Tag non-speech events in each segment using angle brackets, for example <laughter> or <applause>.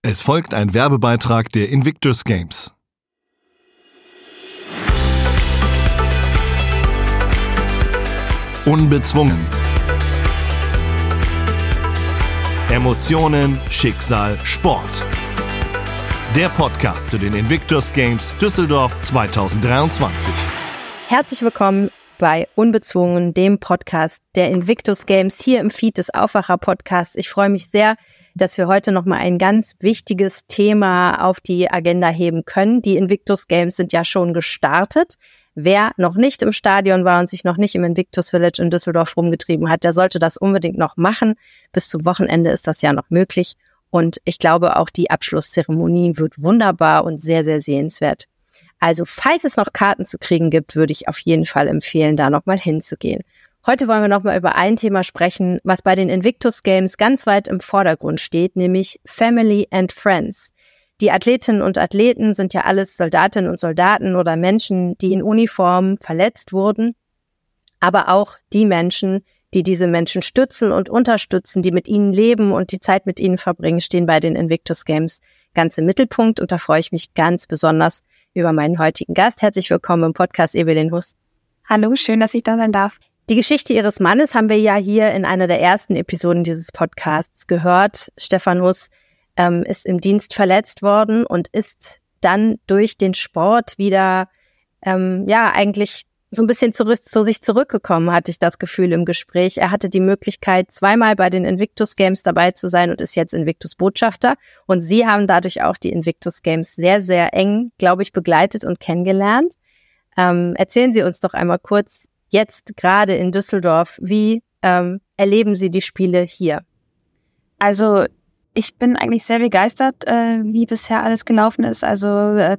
Es folgt ein Werbebeitrag der Invictus Games. Unbezwungen. Emotionen, Schicksal, Sport. Der Podcast zu den Invictus Games Düsseldorf 2023. Herzlich willkommen bei Unbezwungen, dem Podcast der Invictus Games hier im Feed des Aufwacher Podcasts. Ich freue mich sehr, dass wir heute nochmal ein ganz wichtiges Thema auf die Agenda heben können. Die Invictus Games sind ja schon gestartet. Wer noch nicht im Stadion war und sich noch nicht im Invictus Village in Düsseldorf rumgetrieben hat, der sollte das unbedingt noch machen. Bis zum Wochenende ist das ja noch möglich. Und ich glaube, auch die Abschlusszeremonie wird wunderbar und sehr, sehr sehenswert. Also, falls es noch Karten zu kriegen gibt, würde ich auf jeden Fall empfehlen, da nochmal hinzugehen. Heute wollen wir nochmal über ein Thema sprechen, was bei den Invictus Games ganz weit im Vordergrund steht, nämlich Family and Friends. Die Athletinnen und Athleten sind ja alles Soldatinnen und Soldaten oder Menschen, die in Uniform verletzt wurden, aber auch die Menschen, die diese Menschen stützen und unterstützen, die mit ihnen leben und die Zeit mit ihnen verbringen, stehen bei den Invictus Games ganz im Mittelpunkt. Und da freue ich mich ganz besonders über meinen heutigen Gast. Herzlich willkommen im Podcast Evelyn Huss. Hallo, schön, dass ich da sein darf. Die Geschichte ihres Mannes haben wir ja hier in einer der ersten Episoden dieses Podcasts gehört. Stefan Huss ähm, ist im Dienst verletzt worden und ist dann durch den Sport wieder, ähm, ja, eigentlich so ein bisschen zurück, zu sich zurückgekommen, hatte ich das Gefühl im Gespräch. Er hatte die Möglichkeit, zweimal bei den Invictus Games dabei zu sein und ist jetzt Invictus Botschafter. Und Sie haben dadurch auch die Invictus Games sehr, sehr eng, glaube ich, begleitet und kennengelernt. Ähm, erzählen Sie uns doch einmal kurz, jetzt gerade in Düsseldorf. Wie ähm, erleben Sie die Spiele hier? Also ich bin eigentlich sehr begeistert, äh, wie bisher alles gelaufen ist. Also äh,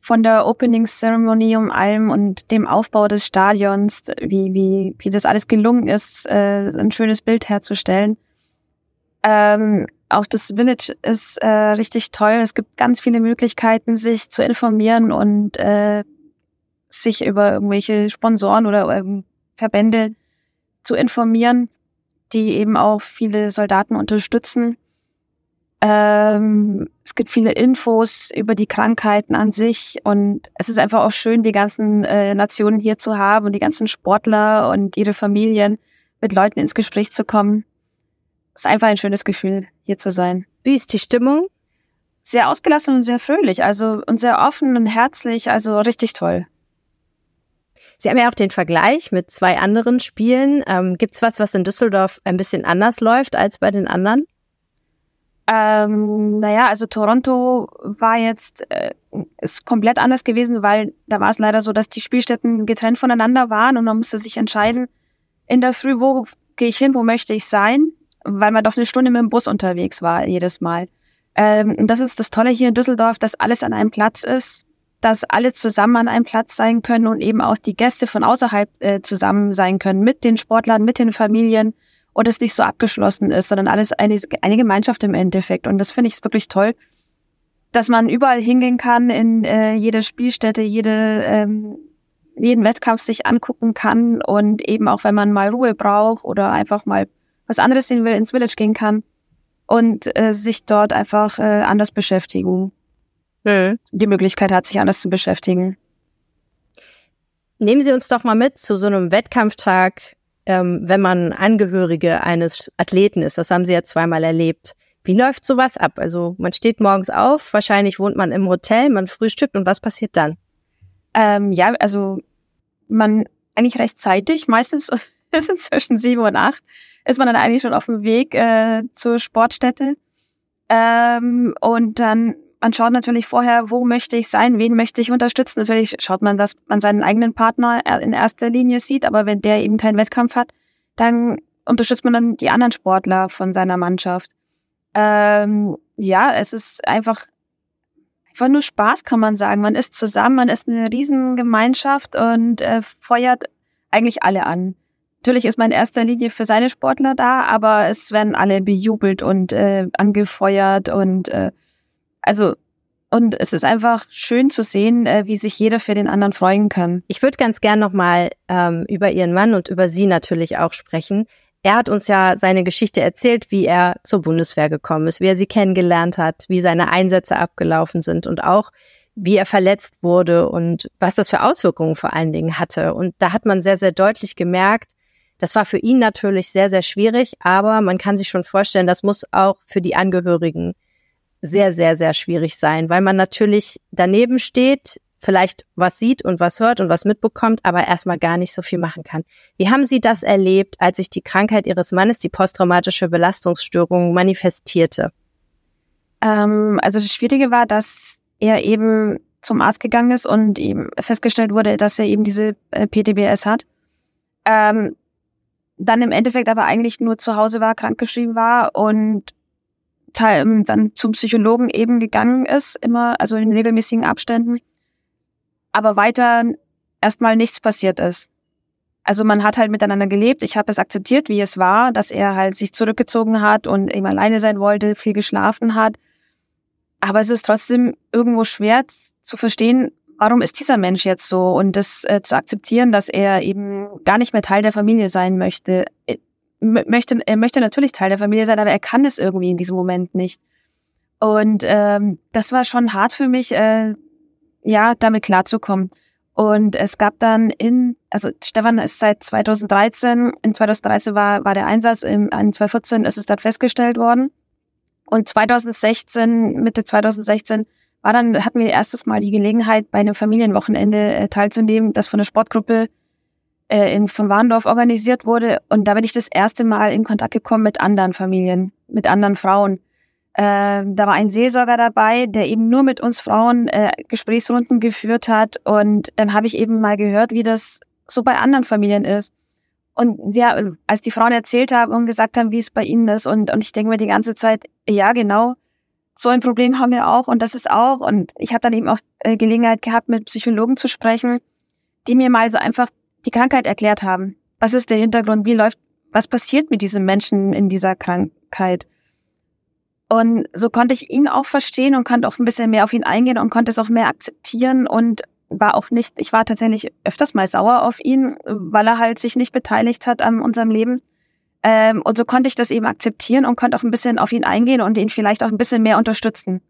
von der Opening Ceremony um allem und dem Aufbau des Stadions, wie, wie, wie das alles gelungen ist, äh, ein schönes Bild herzustellen. Ähm, auch das Village ist äh, richtig toll. Es gibt ganz viele Möglichkeiten, sich zu informieren und äh, sich über irgendwelche Sponsoren oder ähm, Verbände zu informieren, die eben auch viele Soldaten unterstützen. Ähm, es gibt viele Infos über die Krankheiten an sich und es ist einfach auch schön, die ganzen äh, Nationen hier zu haben und die ganzen Sportler und ihre Familien mit Leuten ins Gespräch zu kommen. Es ist einfach ein schönes Gefühl, hier zu sein. Wie ist die Stimmung? Sehr ausgelassen und sehr fröhlich, also und sehr offen und herzlich, also richtig toll. Sie haben ja auch den Vergleich mit zwei anderen Spielen. Ähm, Gibt es was, was in Düsseldorf ein bisschen anders läuft als bei den anderen? Ähm, naja, also Toronto war jetzt äh, ist komplett anders gewesen, weil da war es leider so, dass die Spielstätten getrennt voneinander waren und man musste sich entscheiden in der Früh, wo gehe ich hin, wo möchte ich sein, weil man doch eine Stunde mit dem Bus unterwegs war jedes Mal. Ähm, das ist das Tolle hier in Düsseldorf, dass alles an einem Platz ist dass alle zusammen an einem Platz sein können und eben auch die Gäste von außerhalb äh, zusammen sein können mit den Sportlern, mit den Familien und es nicht so abgeschlossen ist, sondern alles eine, eine Gemeinschaft im Endeffekt. Und das finde ich wirklich toll, dass man überall hingehen kann, in äh, jede Spielstätte, jede, ähm, jeden Wettkampf sich angucken kann und eben auch, wenn man mal Ruhe braucht oder einfach mal was anderes sehen will, ins Village gehen kann und äh, sich dort einfach äh, anders beschäftigen mhm. die Möglichkeit hat, sich anders zu beschäftigen. Nehmen Sie uns doch mal mit zu so einem Wettkampftag, ähm, wenn man Angehörige eines Athleten ist. Das haben Sie ja zweimal erlebt. Wie läuft sowas ab? Also man steht morgens auf, wahrscheinlich wohnt man im Hotel, man frühstückt und was passiert dann? Ähm, ja, also man eigentlich recht zeitig, meistens <laughs> ist es zwischen sieben und acht, ist man dann eigentlich schon auf dem Weg äh, zur Sportstätte. Ähm, und dann man schaut natürlich vorher, wo möchte ich sein, wen möchte ich unterstützen. Natürlich schaut man, dass man seinen eigenen Partner in erster Linie sieht, aber wenn der eben keinen Wettkampf hat, dann unterstützt man dann die anderen Sportler von seiner Mannschaft. Ähm, ja, es ist einfach einfach nur Spaß, kann man sagen. Man ist zusammen, man ist eine Riesengemeinschaft und äh, feuert eigentlich alle an. Natürlich ist man in erster Linie für seine Sportler da, aber es werden alle bejubelt und äh, angefeuert und äh, also und es ist einfach schön zu sehen, äh, wie sich jeder für den anderen freuen kann. Ich würde ganz gern nochmal ähm, über Ihren Mann und über Sie natürlich auch sprechen. er hat uns ja seine Geschichte erzählt, wie er zur Bundeswehr gekommen ist, wie er sie kennengelernt hat, wie seine Einsätze abgelaufen sind und auch, wie er verletzt wurde und was das für Auswirkungen vor allen Dingen hatte. Und da hat man sehr, sehr deutlich gemerkt, das war für ihn natürlich sehr, sehr schwierig, aber man kann sich schon vorstellen, das muss auch für die Angehörigen sehr, sehr, sehr schwierig sein, weil man natürlich daneben steht, vielleicht was sieht und was hört und was mitbekommt, aber erstmal gar nicht so viel machen kann. Wie haben Sie das erlebt, als sich die Krankheit Ihres Mannes, die posttraumatische Belastungsstörung, manifestierte? Ähm, also das Schwierige war, dass er eben zum Arzt gegangen ist und ihm festgestellt wurde, dass er eben diese äh, PTBS hat. Ähm, dann im Endeffekt aber eigentlich nur zu Hause war, krankgeschrieben war und teil, dann zum Psychologen eben gegangen ist, immer, also in regelmäßigen Abständen aber weiter erstmal nichts passiert ist. Also man hat halt miteinander gelebt. Ich habe es akzeptiert, wie es war, dass er halt sich zurückgezogen hat und eben alleine sein wollte, viel geschlafen hat. Aber es ist trotzdem irgendwo schwer zu verstehen, warum ist dieser Mensch jetzt so und das äh, zu akzeptieren, dass er eben gar nicht mehr Teil der Familie sein möchte. Möchte, er möchte natürlich Teil der Familie sein, aber er kann es irgendwie in diesem Moment nicht. Und ähm, das war schon hart für mich, äh, ja, damit klarzukommen. Und es gab dann in, also Stefan ist seit 2013, in 2013 war, war der Einsatz, in 2014 ist es dann festgestellt worden. Und 2016, Mitte 2016, war dann, hatten wir erstes Mal die Gelegenheit, bei einem Familienwochenende äh, teilzunehmen, das von der Sportgruppe äh, in, von Warndorf organisiert wurde. Und da bin ich das erste Mal in Kontakt gekommen mit anderen Familien, mit anderen Frauen. Äh, da war ein Seelsorger dabei, der eben nur mit uns Frauen äh, Gesprächsrunden geführt hat. Und dann habe ich eben mal gehört, wie das so bei anderen Familien ist. Und ja, als die Frauen erzählt haben und gesagt haben, wie es bei ihnen ist, und, und ich denke mir die ganze Zeit, ja, genau, so ein Problem haben wir auch und das ist auch. Und ich habe dann eben auch äh, Gelegenheit gehabt, mit Psychologen zu sprechen, die mir mal so einfach die Krankheit erklärt haben. Was ist der Hintergrund? Wie läuft, was passiert mit diesem Menschen in dieser Krankheit? Und so konnte ich ihn auch verstehen und konnte auch ein bisschen mehr auf ihn eingehen und konnte es auch mehr akzeptieren und war auch nicht, ich war tatsächlich öfters mal sauer auf ihn, weil er halt sich nicht beteiligt hat an unserem Leben. Ähm, und so konnte ich das eben akzeptieren und konnte auch ein bisschen auf ihn eingehen und ihn vielleicht auch ein bisschen mehr unterstützen.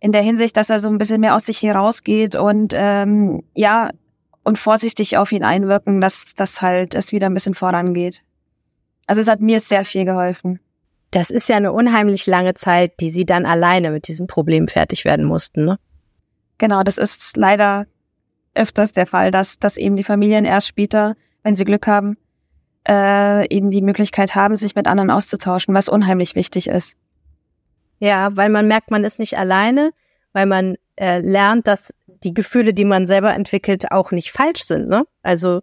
In der Hinsicht, dass er so ein bisschen mehr aus sich herausgeht und ähm, ja, und vorsichtig auf ihn einwirken, dass das halt es wieder ein bisschen vorangeht. Also es hat mir sehr viel geholfen. Das ist ja eine unheimlich lange Zeit, die sie dann alleine mit diesem Problem fertig werden mussten, ne? Genau, das ist leider öfters der Fall, dass, dass eben die Familien erst später, wenn sie Glück haben, äh, eben die Möglichkeit haben, sich mit anderen auszutauschen, was unheimlich wichtig ist. Ja, weil man merkt, man ist nicht alleine, weil man äh, lernt, dass die Gefühle, die man selber entwickelt, auch nicht falsch sind. Ne? Also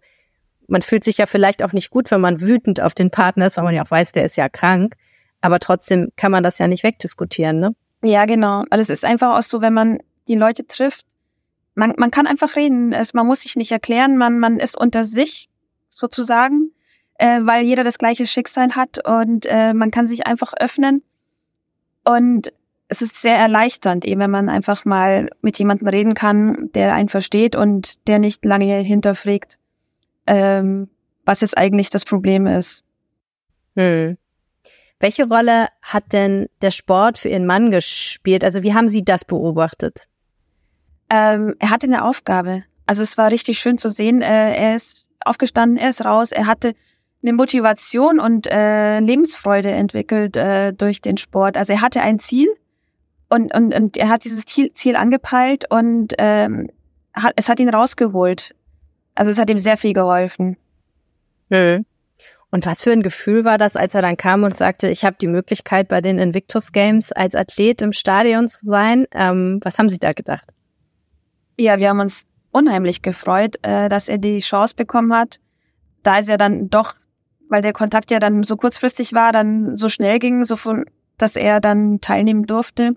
man fühlt sich ja vielleicht auch nicht gut, wenn man wütend auf den Partner ist, weil man ja auch weiß, der ist ja krank. Aber trotzdem kann man das ja nicht wegdiskutieren, ne? Ja, genau. Also es ist einfach auch so, wenn man die Leute trifft, man, man kann einfach reden. Es, man muss sich nicht erklären, man, man ist unter sich sozusagen, äh, weil jeder das gleiche Schicksal hat und äh, man kann sich einfach öffnen. Und es ist sehr erleichternd, eben wenn man einfach mal mit jemandem reden kann, der einen versteht und der nicht lange hinterfragt, ähm, was jetzt eigentlich das Problem ist. Hm. Welche Rolle hat denn der Sport für Ihren Mann gespielt? Also wie haben Sie das beobachtet? Ähm, er hatte eine Aufgabe. Also es war richtig schön zu sehen. Äh, er ist aufgestanden, er ist raus, er hatte eine Motivation und äh, Lebensfreude entwickelt äh, durch den Sport. Also er hatte ein Ziel und, und, und er hat dieses Ziel, Ziel angepeilt und ähm, hat, es hat ihn rausgeholt. Also es hat ihm sehr viel geholfen. Mhm. Und was für ein Gefühl war das, als er dann kam und sagte, ich habe die Möglichkeit, bei den Invictus Games als Athlet im Stadion zu sein? Ähm, was haben Sie da gedacht? Ja, wir haben uns unheimlich gefreut, äh, dass er die Chance bekommen hat. Da ist er dann doch, weil der Kontakt ja dann so kurzfristig war, dann so schnell ging, so von, dass er dann teilnehmen durfte,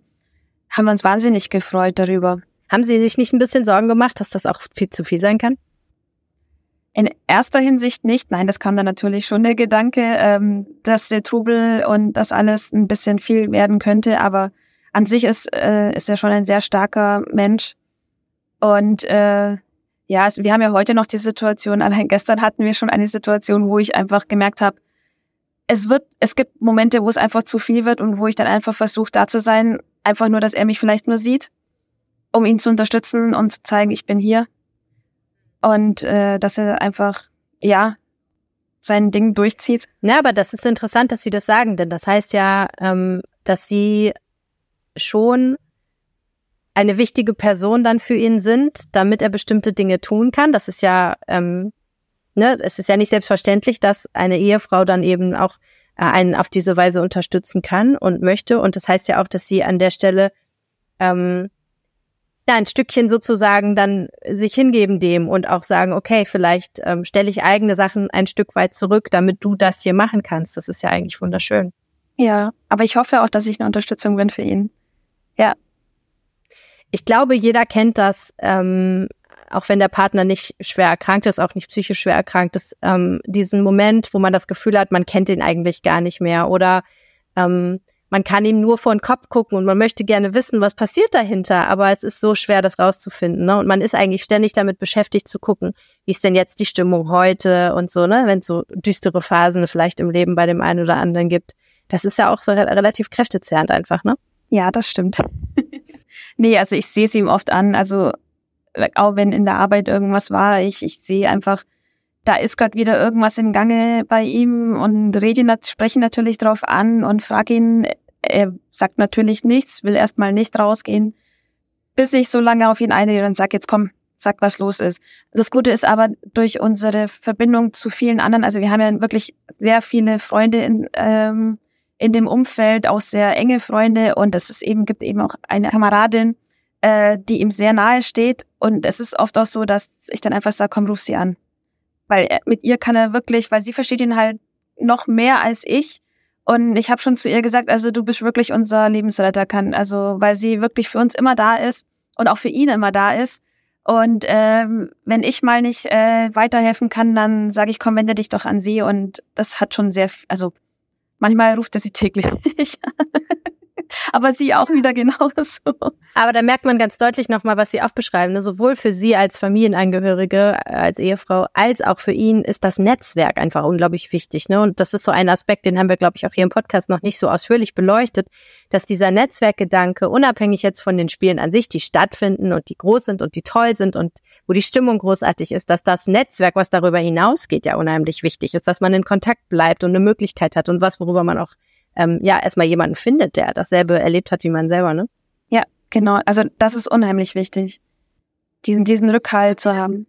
haben wir uns wahnsinnig gefreut darüber. Haben Sie sich nicht ein bisschen Sorgen gemacht, dass das auch viel zu viel sein kann? In erster Hinsicht nicht. Nein, das kam dann natürlich schon der Gedanke, ähm, dass der Trubel und das alles ein bisschen viel werden könnte. Aber an sich ist, äh, ist er schon ein sehr starker Mensch. Und äh, ja, wir haben ja heute noch die Situation, allein gestern hatten wir schon eine Situation, wo ich einfach gemerkt habe, es wird, es gibt Momente, wo es einfach zu viel wird und wo ich dann einfach versuche, da zu sein, einfach nur, dass er mich vielleicht nur sieht, um ihn zu unterstützen und zu zeigen, ich bin hier. Und äh, dass er einfach, ja, sein Ding durchzieht. Ja, aber das ist interessant, dass Sie das sagen, denn das heißt ja, ähm, dass Sie schon eine wichtige Person dann für ihn sind, damit er bestimmte Dinge tun kann. Das ist ja, ähm, ne, es ist ja nicht selbstverständlich, dass eine Ehefrau dann eben auch einen auf diese Weise unterstützen kann und möchte. Und das heißt ja auch, dass sie an der Stelle ähm, ja, ein Stückchen sozusagen dann sich hingeben dem und auch sagen, okay, vielleicht ähm, stelle ich eigene Sachen ein Stück weit zurück, damit du das hier machen kannst. Das ist ja eigentlich wunderschön. Ja, aber ich hoffe auch, dass ich eine Unterstützung bin für ihn. Ja. Ich glaube, jeder kennt das, ähm, auch wenn der Partner nicht schwer erkrankt ist, auch nicht psychisch schwer erkrankt ist, ähm, diesen Moment, wo man das Gefühl hat, man kennt ihn eigentlich gar nicht mehr oder ähm, man kann ihm nur vor den Kopf gucken und man möchte gerne wissen, was passiert dahinter, aber es ist so schwer, das rauszufinden. Ne? Und man ist eigentlich ständig damit beschäftigt zu gucken, wie ist denn jetzt die Stimmung heute und so, ne? Wenn es so düstere Phasen vielleicht im Leben bei dem einen oder anderen gibt. Das ist ja auch so re relativ kräftezehrend einfach, ne? Ja, das stimmt. <laughs> nee, also ich sehe es ihm oft an. Also auch wenn in der Arbeit irgendwas war, ich, ich sehe einfach, da ist gerade wieder irgendwas im Gange bei ihm und rede, spreche natürlich drauf an und frage ihn, er sagt natürlich nichts, will erstmal nicht rausgehen, bis ich so lange auf ihn einrede und sage, jetzt komm, sag, was los ist. Das Gute ist aber durch unsere Verbindung zu vielen anderen, also wir haben ja wirklich sehr viele Freunde in, ähm, in dem Umfeld, auch sehr enge Freunde und es ist eben, gibt eben auch eine Kameradin, äh, die ihm sehr nahe steht und es ist oft auch so, dass ich dann einfach sage, komm, ruf sie an weil er, mit ihr kann er wirklich, weil sie versteht ihn halt noch mehr als ich. Und ich habe schon zu ihr gesagt, also du bist wirklich unser Lebensretter, kann, also weil sie wirklich für uns immer da ist und auch für ihn immer da ist. Und ähm, wenn ich mal nicht äh, weiterhelfen kann, dann sage ich, komm, wende dich doch an sie. Und das hat schon sehr, also manchmal ruft er sie täglich. <laughs> aber sie auch wieder genauso. Aber da merkt man ganz deutlich nochmal, was Sie auch beschreiben. Ne? Sowohl für Sie als Familienangehörige, äh, als Ehefrau, als auch für ihn ist das Netzwerk einfach unglaublich wichtig. Ne? Und das ist so ein Aspekt, den haben wir, glaube ich, auch hier im Podcast noch nicht so ausführlich beleuchtet, dass dieser Netzwerkgedanke, unabhängig jetzt von den Spielen an sich, die stattfinden und die groß sind und die toll sind und wo die Stimmung großartig ist, dass das Netzwerk, was darüber hinausgeht, ja unheimlich wichtig ist, dass man in Kontakt bleibt und eine Möglichkeit hat und was, worüber man auch ähm, ja erstmal jemanden findet, der dasselbe erlebt hat wie man selber, ne? Ja, genau. Also das ist unheimlich wichtig, diesen, diesen Rückhalt zu haben.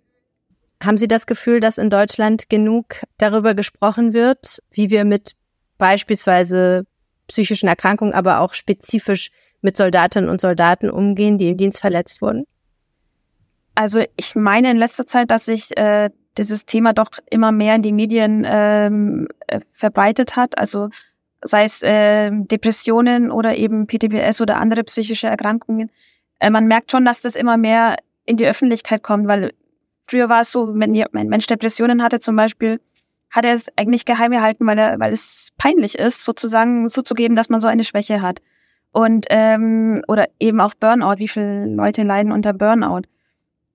Haben Sie das Gefühl, dass in Deutschland genug darüber gesprochen wird, wie wir mit beispielsweise psychischen Erkrankungen, aber auch spezifisch mit Soldatinnen und Soldaten umgehen, die im Dienst verletzt wurden? Also ich meine in letzter Zeit, dass sich äh, dieses Thema doch immer mehr in die Medien ähm, äh, verbreitet hat. Also sei es äh, Depressionen oder eben PTBS oder andere psychische Erkrankungen. Äh, man merkt schon, dass das immer mehr in die Öffentlichkeit kommt, weil früher war es so, wenn ein Mensch Depressionen hatte zum Beispiel, hat er es eigentlich geheim gehalten, weil, er, weil es peinlich ist, sozusagen zuzugeben, dass man so eine Schwäche hat. Und ähm, oder eben auch Burnout, wie viele Leute leiden unter Burnout.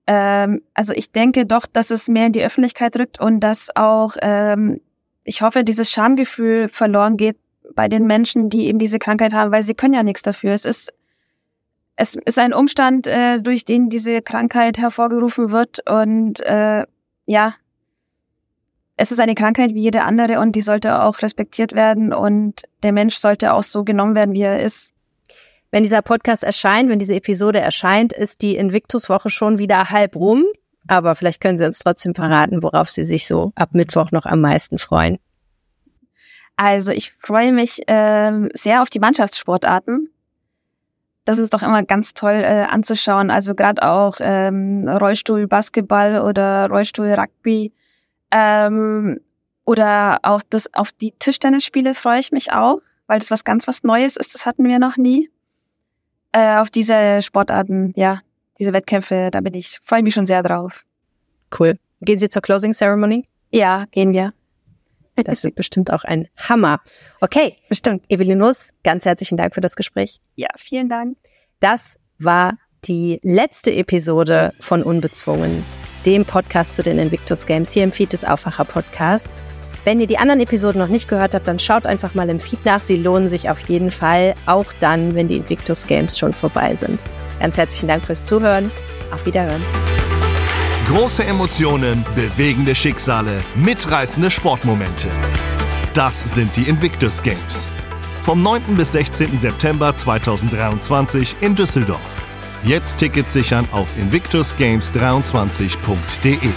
Ähm, also ich denke doch, dass es mehr in die Öffentlichkeit rückt und dass auch, ähm, ich hoffe, dieses Schamgefühl verloren geht, bei den Menschen, die eben diese Krankheit haben, weil sie können ja nichts dafür. Es ist es ist ein Umstand, äh, durch den diese Krankheit hervorgerufen wird und äh, ja, es ist eine Krankheit wie jede andere und die sollte auch respektiert werden und der Mensch sollte auch so genommen werden, wie er ist. Wenn dieser Podcast erscheint, wenn diese Episode erscheint, ist die Invictus-Woche schon wieder halb rum. Aber vielleicht können Sie uns trotzdem verraten, worauf Sie sich so ab Mittwoch noch am meisten freuen. Also ich freue mich äh, sehr auf die Mannschaftssportarten. Das ist doch immer ganz toll äh, anzuschauen. Also gerade auch ähm, Rollstuhl Basketball oder Rollstuhl Rugby ähm, oder auch das auf die Tischtennisspiele freue ich mich auch, weil das was ganz was Neues ist. Das hatten wir noch nie. Äh, auf diese Sportarten, ja, diese Wettkämpfe, da bin ich freue mich schon sehr drauf. Cool. Gehen Sie zur Closing Ceremony? Ja, gehen wir. Das wird bestimmt auch ein Hammer. Okay, bestimmt. Evelyn Nuss, ganz herzlichen Dank für das Gespräch. Ja, vielen Dank. Das war die letzte Episode von Unbezwungen, dem Podcast zu den Invictus Games hier im Feed des Aufwacher Podcasts. Wenn ihr die anderen Episoden noch nicht gehört habt, dann schaut einfach mal im Feed nach. Sie lohnen sich auf jeden Fall, auch dann, wenn die Invictus Games schon vorbei sind. Ganz herzlichen Dank fürs Zuhören. Auf Wiederhören. Große Emotionen, bewegende Schicksale, mitreißende Sportmomente. Das sind die Invictus Games. Vom 9. bis 16. September 2023 in Düsseldorf. Jetzt Tickets sichern auf invictusgames23.de.